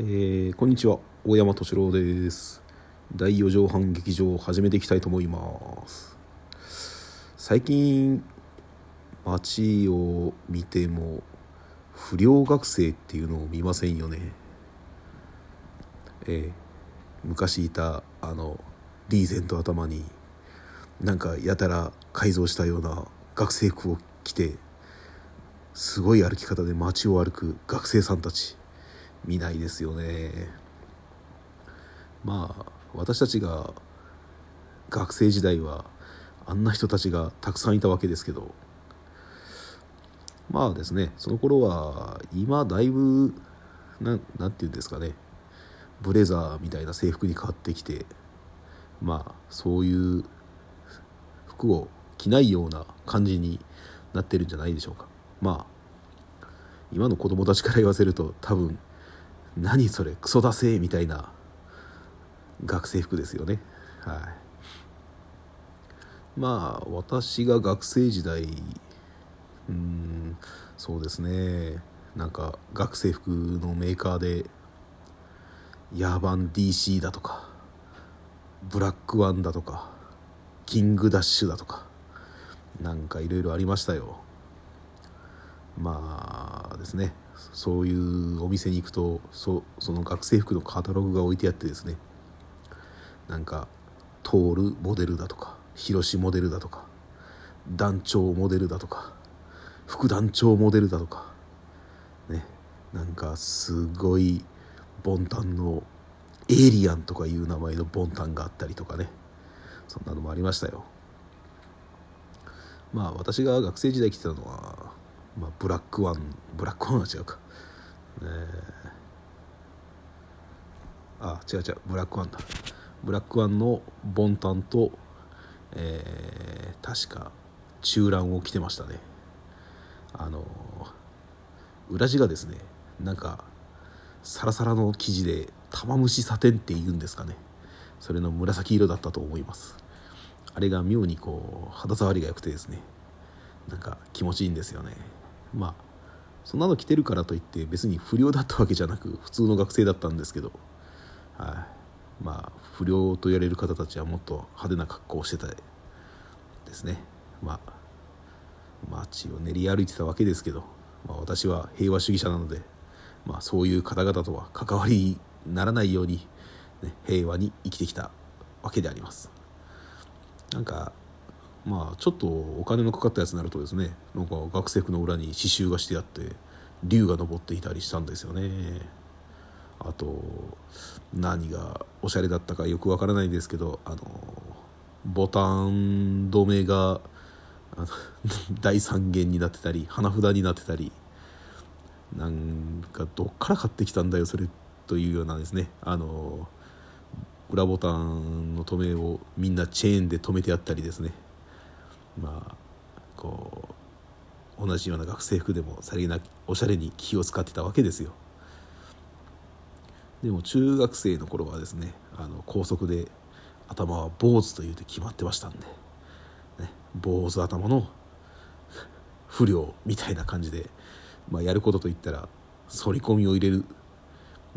えー、こんにちは。大山敏郎です。第4畳半劇場を始めていきたいと思います。最近街を見ても不良学生っていうのを見ませんよね。えー、昔いたあのリーゼント頭になんかやたら改造したような学生服を着てすごい歩き方で街を歩く学生さんたち。見ないですよね。まあ私たちが学生時代はあんな人たちがたくさんいたわけですけど。まあですねその頃は今だいぶななんて言うんですかね。ブレザーみたいな制服に変わってきてまあそういう服を着ないような感じになってるんじゃないでしょうか。まあ今の子供たちから言わせると多分何それクソだせみたいな学生服ですよね。はい。まあ私が学生時代うんそうですね。なんか学生服のメーカーでヤーバン DC だとかブラックワンだとかキングダッシュだとかなんかいろいろありましたよ。まあですね。そういうお店に行くとそその学生服のカタログが置いてあってですね。なんかトールモデルだとか広志モデルだとか団長モデルだとか副団長モデルだとかね。なんかすごいボンタンのエイリアンとかいう名前のボンタンがあったりとかね。そんなのもありましたよ。まあ私が学生時代着てたのはまあ、ブラックワンブラックワンは違うか、え。ー、あ違う違う。ブラックワンだ。ブラックワンのボンタンと、えー、確か中ランを着てましたね。あの裏地がですねなんかサラサラの生地で玉虫サテンって言うんですかね。それの紫色だったと思います。あれが妙にこう肌触りが良くてですねなんか気持ちいいんですよね。まあそんなの着てるからといって別に不良だったわけじゃなく普通の学生だったんですけど、はい、まあ不良と言われる方たちはもっと派手な格好をしてたですね。まあ街を練り歩いてたわけですけど、まあ、私は平和主義者なので、まあ、そういう方々とは関わりにならないように、ね、平和に生きてきたわけであります。なんかまあちょっとお金のかかったやつになるとですねなんか学生服の裏に刺繍がしてあって竜が登っていたりしたんですよね。あと何がおしゃれだったかよくわからないんですけどあのボタン止めが第 三弦になってたり花札になってたりなんかどっから買ってきたんだよそれというようなですね。あの裏ボタンの止めをみんなチェーンで止めてあったりですね。まあこう同じような学生服でもさりげなくおしゃれに気を使ってたわけですよ。でも中学生の頃はですねあの高速で頭は坊主というて決まってましたんで、ね、坊主頭の不良みたいな感じで、まあ、やることといったら反り込みを入れる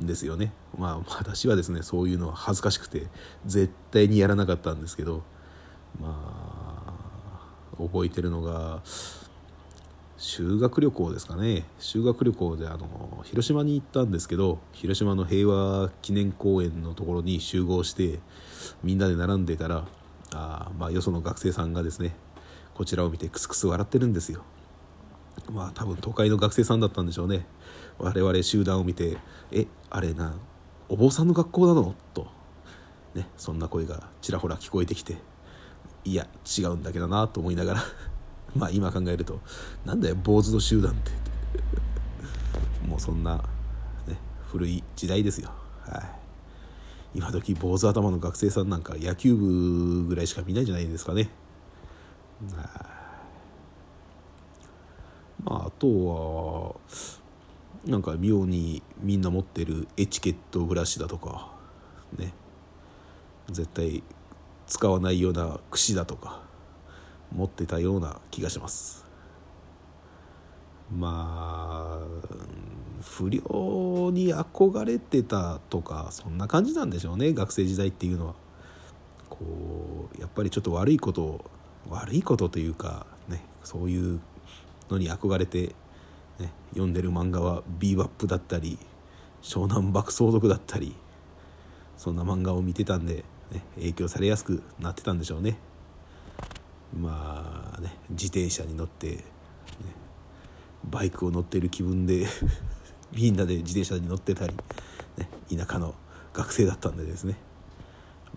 んですよね。まあ私はですねそういうのは恥ずかしくて絶対にやらなかったんですけどまあ覚えてるのが修学旅行ですかね。修学旅行であの広島に行ったんですけど広島の平和記念公園のところに集合してみんなで並んでたらあまあよその学生さんがですねこちらを見てクスクス笑ってるんですよ。まあ多分都会の学生さんだったんでしょうね。我々集団を見て「えあれなお坊さんの学校なの?」と、ね、そんな声がちらほら聞こえてきて。いや違うんだけどなと思いながら。まあ今考えると。なんだよ坊主の集団って。もうそんな、ね、古い時代ですよ。はい。今時坊主頭の学生さんなんか野球部ぐらいしか見ないじゃないですかね。まああとはなんか妙にみんな持ってるエチケットブラシだとかね。絶対使わないような櫛だとか持ってたような気がします。まあ不良に憧れてたとかそんな感じなんでしょうね学生時代っていうのは。こうやっぱりちょっと悪いこと悪いことというかねそういうのに憧れて、ね、読んでる漫画は「ビーバップ」だったり「湘南爆走族」だったりそんな漫画を見てたんで、ね、影響されやすくなってたんでしょうね。まあね自転車に乗って、ね、バイクを乗ってる気分で みんなで自転車に乗ってたり、ね、田舎の学生だったんでですね。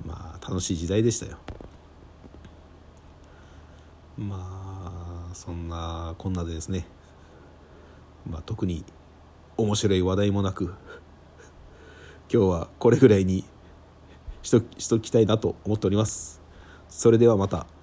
まあ楽しい時代でしたよ。まあそんなこんなでですね、まあ、特に面白い話題もなく今日はこれぐらいにしときたいなと思っております。それではまた。